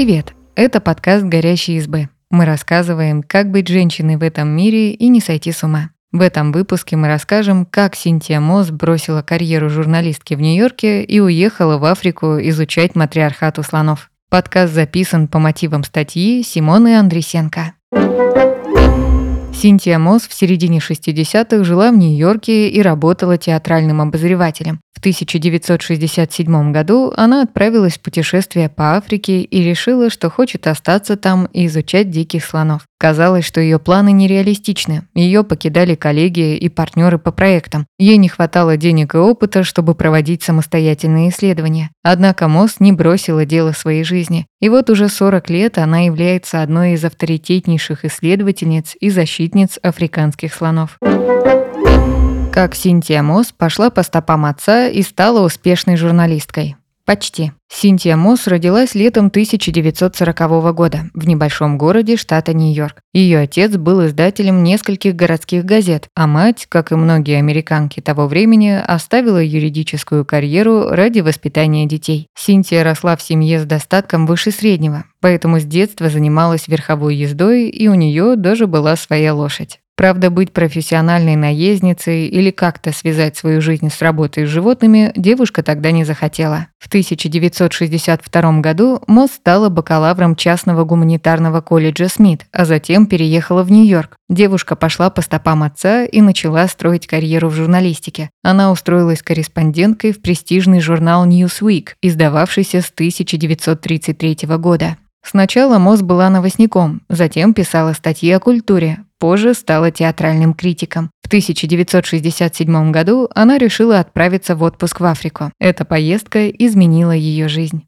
Привет! Это подкаст «Горящие избы». Мы рассказываем, как быть женщиной в этом мире и не сойти с ума. В этом выпуске мы расскажем, как Синтия Мосс бросила карьеру журналистки в Нью-Йорке и уехала в Африку изучать матриархат у слонов. Подкаст записан по мотивам статьи Симоны Андресенко. Синтия Мосс в середине 60-х жила в Нью-Йорке и работала театральным обозревателем. В 1967 году она отправилась в путешествие по Африке и решила, что хочет остаться там и изучать диких слонов. Казалось, что ее планы нереалистичны. Ее покидали коллеги и партнеры по проектам. Ей не хватало денег и опыта, чтобы проводить самостоятельные исследования. Однако Мосс не бросила дело своей жизни. И вот уже 40 лет она является одной из авторитетнейших исследовательниц и защитниц африканских слонов. Как Синтия Мосс пошла по стопам отца и стала успешной журналисткой. Почти. Синтия Мосс родилась летом 1940 года в небольшом городе штата Нью-Йорк. Ее отец был издателем нескольких городских газет, а мать, как и многие американки того времени, оставила юридическую карьеру ради воспитания детей. Синтия росла в семье с достатком выше среднего, поэтому с детства занималась верховой ездой, и у нее даже была своя лошадь. Правда, быть профессиональной наездницей или как-то связать свою жизнь с работой с животными девушка тогда не захотела. В 1962 году Мосс стала бакалавром частного гуманитарного колледжа Смит, а затем переехала в Нью-Йорк. Девушка пошла по стопам отца и начала строить карьеру в журналистике. Она устроилась корреспонденткой в престижный журнал Newsweek, издававшийся с 1933 года. Сначала Мосс была новостником, затем писала статьи о культуре, позже стала театральным критиком. В 1967 году она решила отправиться в отпуск в Африку. Эта поездка изменила ее жизнь.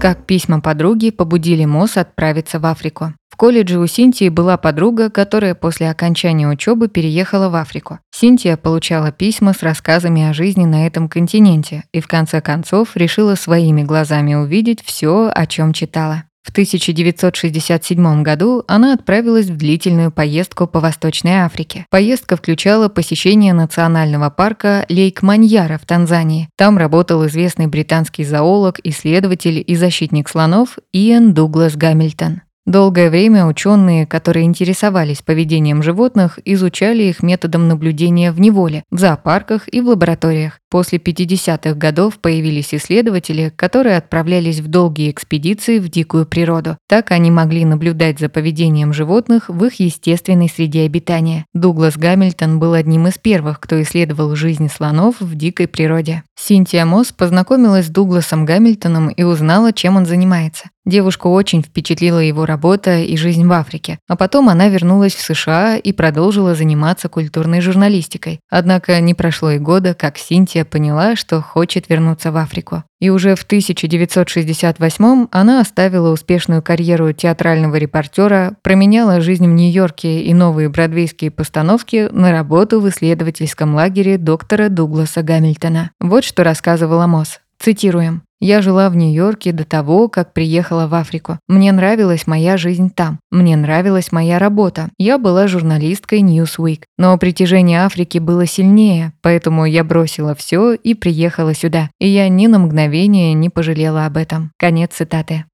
Как письма подруги побудили Мосс отправиться в Африку. В колледже у Синтии была подруга, которая после окончания учебы переехала в Африку. Синтия получала письма с рассказами о жизни на этом континенте и в конце концов решила своими глазами увидеть все, о чем читала. В 1967 году она отправилась в длительную поездку по Восточной Африке. Поездка включала посещение национального парка Лейк-Маньяра в Танзании. Там работал известный британский зоолог, исследователь и защитник слонов Иэн Дуглас Гамильтон. Долгое время ученые, которые интересовались поведением животных, изучали их методом наблюдения в неволе, в зоопарках и в лабораториях. После 50-х годов появились исследователи, которые отправлялись в долгие экспедиции в дикую природу. Так они могли наблюдать за поведением животных в их естественной среде обитания. Дуглас Гамильтон был одним из первых, кто исследовал жизнь слонов в дикой природе. Синтия Мосс познакомилась с Дугласом Гамильтоном и узнала, чем он занимается. Девушку очень впечатлила его работа и жизнь в Африке. А потом она вернулась в США и продолжила заниматься культурной журналистикой. Однако не прошло и года, как Синтия поняла, что хочет вернуться в Африку. И уже в 1968 она оставила успешную карьеру театрального репортера, променяла жизнь в Нью-Йорке и новые бродвейские постановки на работу в исследовательском лагере доктора Дугласа Гамильтона. Вот что рассказывала Мосс. Цитируем. Я жила в Нью-Йорке до того, как приехала в Африку. Мне нравилась моя жизнь там. Мне нравилась моя работа. Я была журналисткой Newsweek. Но притяжение Африки было сильнее, поэтому я бросила все и приехала сюда. И я ни на мгновение не пожалела об этом. Конец цитаты.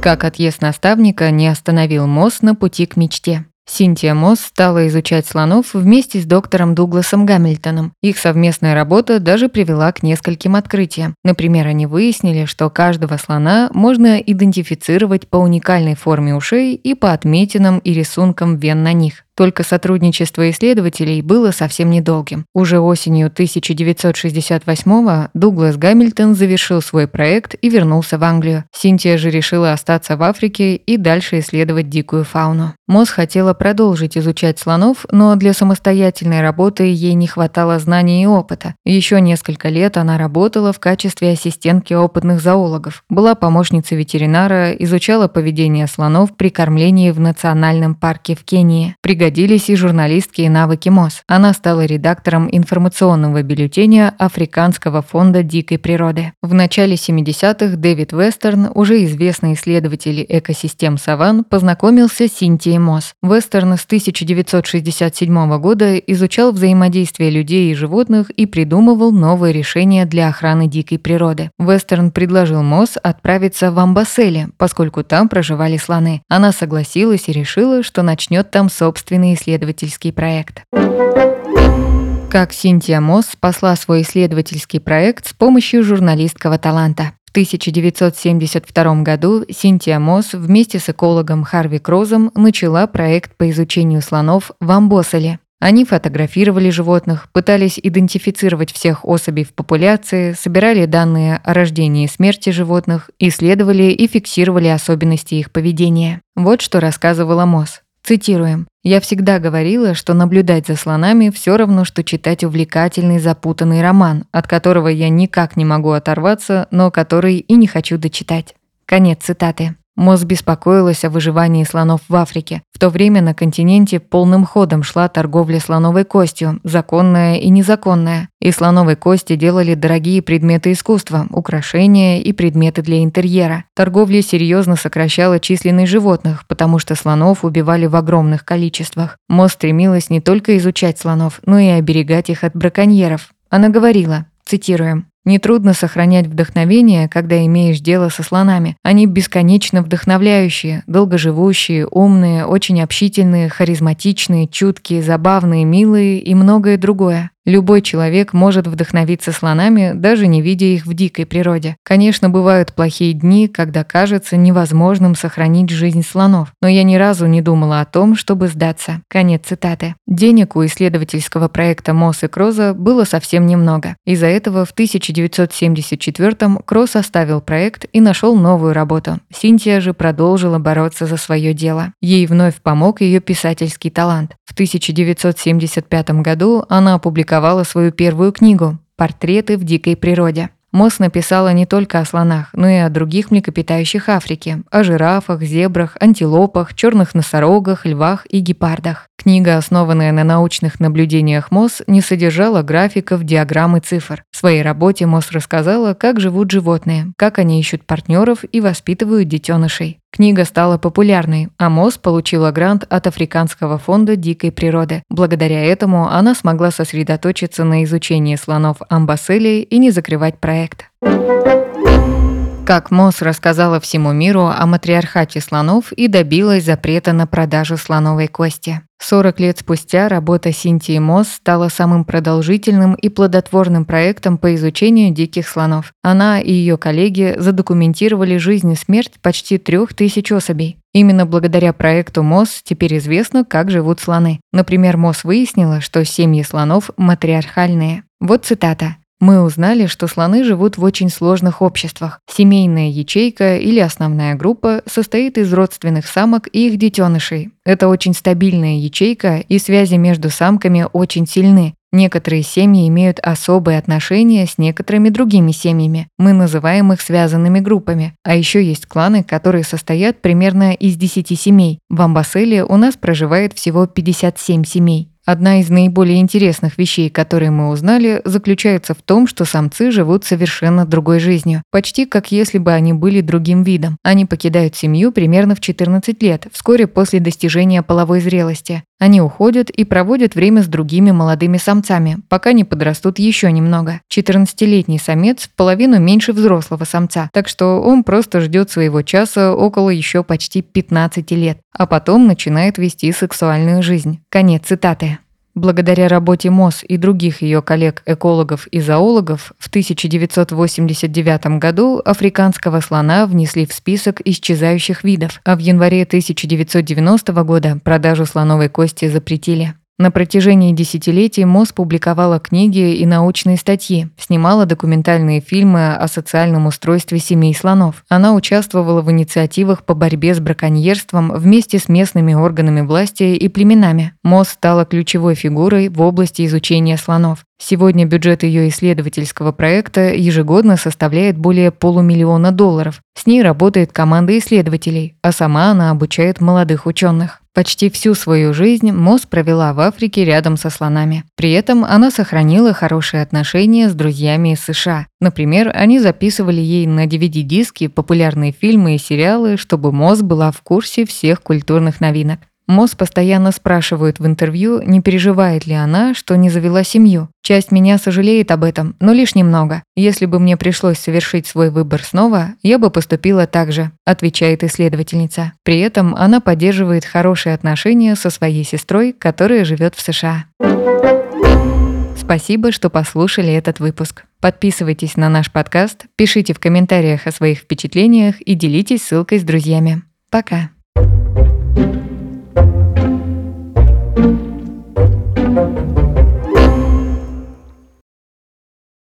Как отъезд наставника не остановил Мосс на пути к мечте. Синтия Мосс стала изучать слонов вместе с доктором Дугласом Гамильтоном. Их совместная работа даже привела к нескольким открытиям. Например, они выяснили, что каждого слона можно идентифицировать по уникальной форме ушей и по отметинам и рисункам вен на них. Только сотрудничество исследователей было совсем недолгим. Уже осенью 1968-го Дуглас Гамильтон завершил свой проект и вернулся в Англию. Синтия же решила остаться в Африке и дальше исследовать дикую фауну. Мосс хотела продолжить изучать слонов, но для самостоятельной работы ей не хватало знаний и опыта. Еще несколько лет она работала в качестве ассистентки опытных зоологов, была помощницей ветеринара, изучала поведение слонов при кормлении в национальном парке в Кении. Пригодилась пригодились и журналистские навыки Мосс. Она стала редактором информационного бюллетеня Африканского фонда дикой природы. В начале 70-х Дэвид Вестерн, уже известный исследователь экосистем саванн, познакомился с Синтией Мосс. Вестерн с 1967 года изучал взаимодействие людей и животных и придумывал новые решения для охраны дикой природы. Вестерн предложил Мосс отправиться в Амбосели, поскольку там проживали слоны. Она согласилась и решила, что начнет там собственный исследовательский проект. Как Синтия Мосс спасла свой исследовательский проект с помощью журналистского таланта. В 1972 году Синтия Мосс вместе с экологом Харви Крозом начала проект по изучению слонов в Амбоселе. Они фотографировали животных, пытались идентифицировать всех особей в популяции, собирали данные о рождении и смерти животных, исследовали и фиксировали особенности их поведения. Вот что рассказывала МОЗ. Цитируем. «Я всегда говорила, что наблюдать за слонами все равно, что читать увлекательный запутанный роман, от которого я никак не могу оторваться, но который и не хочу дочитать». Конец цитаты. Моз беспокоилась о выживании слонов в Африке. В то время на континенте полным ходом шла торговля слоновой костью, законная и незаконная. Из слоновой кости делали дорогие предметы искусства, украшения и предметы для интерьера. Торговля серьезно сокращала численность животных, потому что слонов убивали в огромных количествах. Моз стремилась не только изучать слонов, но и оберегать их от браконьеров. Она говорила, цитируем, Нетрудно сохранять вдохновение, когда имеешь дело со слонами. Они бесконечно вдохновляющие, долгоживущие, умные, очень общительные, харизматичные, чуткие, забавные, милые и многое другое. Любой человек может вдохновиться слонами, даже не видя их в дикой природе. Конечно, бывают плохие дни, когда кажется невозможным сохранить жизнь слонов, но я ни разу не думала о том, чтобы сдаться. Конец цитаты. Денег у исследовательского проекта Мосс и Кроза было совсем немного. Из-за этого в 1974-м Кроз оставил проект и нашел новую работу. Синтия же продолжила бороться за свое дело. Ей вновь помог ее писательский талант. В 1975 году она опубликовала опубликовала свою первую книгу «Портреты в дикой природе». Мосс написала не только о слонах, но и о других млекопитающих Африки, о жирафах, зебрах, антилопах, черных носорогах, львах и гепардах. Книга, основанная на научных наблюдениях МОС, не содержала графиков, диаграмм и цифр. В своей работе МОС рассказала, как живут животные, как они ищут партнеров и воспитывают детенышей. Книга стала популярной, а МОС получила грант от Африканского фонда дикой природы. Благодаря этому она смогла сосредоточиться на изучении слонов Амбасели и не закрывать проект. Как МОС рассказала всему миру о матриархате слонов и добилась запрета на продажу слоновой кости. 40 лет спустя работа Синтии Мосс стала самым продолжительным и плодотворным проектом по изучению диких слонов. Она и ее коллеги задокументировали жизнь и смерть почти трех тысяч особей. Именно благодаря проекту МОС теперь известно, как живут слоны. Например, МОС выяснила, что семьи слонов матриархальные. Вот цитата. Мы узнали, что слоны живут в очень сложных обществах. Семейная ячейка или основная группа состоит из родственных самок и их детенышей. Это очень стабильная ячейка, и связи между самками очень сильны. Некоторые семьи имеют особые отношения с некоторыми другими семьями. Мы называем их связанными группами. А еще есть кланы, которые состоят примерно из 10 семей. В Амбасселе у нас проживает всего 57 семей. Одна из наиболее интересных вещей, которые мы узнали, заключается в том, что самцы живут совершенно другой жизнью, почти как если бы они были другим видом. Они покидают семью примерно в 14 лет, вскоре после достижения половой зрелости. Они уходят и проводят время с другими молодыми самцами, пока не подрастут еще немного. 14-летний самец в половину меньше взрослого самца, так что он просто ждет своего часа около еще почти 15 лет, а потом начинает вести сексуальную жизнь. Конец цитаты. Благодаря работе МОС и других ее коллег-экологов и зоологов в 1989 году африканского слона внесли в список исчезающих видов, а в январе 1990 года продажу слоновой кости запретили. На протяжении десятилетий МОЗ публиковала книги и научные статьи, снимала документальные фильмы о социальном устройстве семей слонов. Она участвовала в инициативах по борьбе с браконьерством вместе с местными органами власти и племенами. МОЗ стала ключевой фигурой в области изучения слонов. Сегодня бюджет ее исследовательского проекта ежегодно составляет более полумиллиона долларов. С ней работает команда исследователей, а сама она обучает молодых ученых. Почти всю свою жизнь Мосс провела в Африке рядом со слонами. При этом она сохранила хорошие отношения с друзьями из США. Например, они записывали ей на DVD-диски популярные фильмы и сериалы, чтобы Мосс была в курсе всех культурных новинок. Мосс постоянно спрашивает в интервью, не переживает ли она, что не завела семью. Часть меня сожалеет об этом, но лишь немного. Если бы мне пришлось совершить свой выбор снова, я бы поступила так же, отвечает исследовательница. При этом она поддерживает хорошие отношения со своей сестрой, которая живет в США. Спасибо, что послушали этот выпуск. Подписывайтесь на наш подкаст, пишите в комментариях о своих впечатлениях и делитесь ссылкой с друзьями. Пока!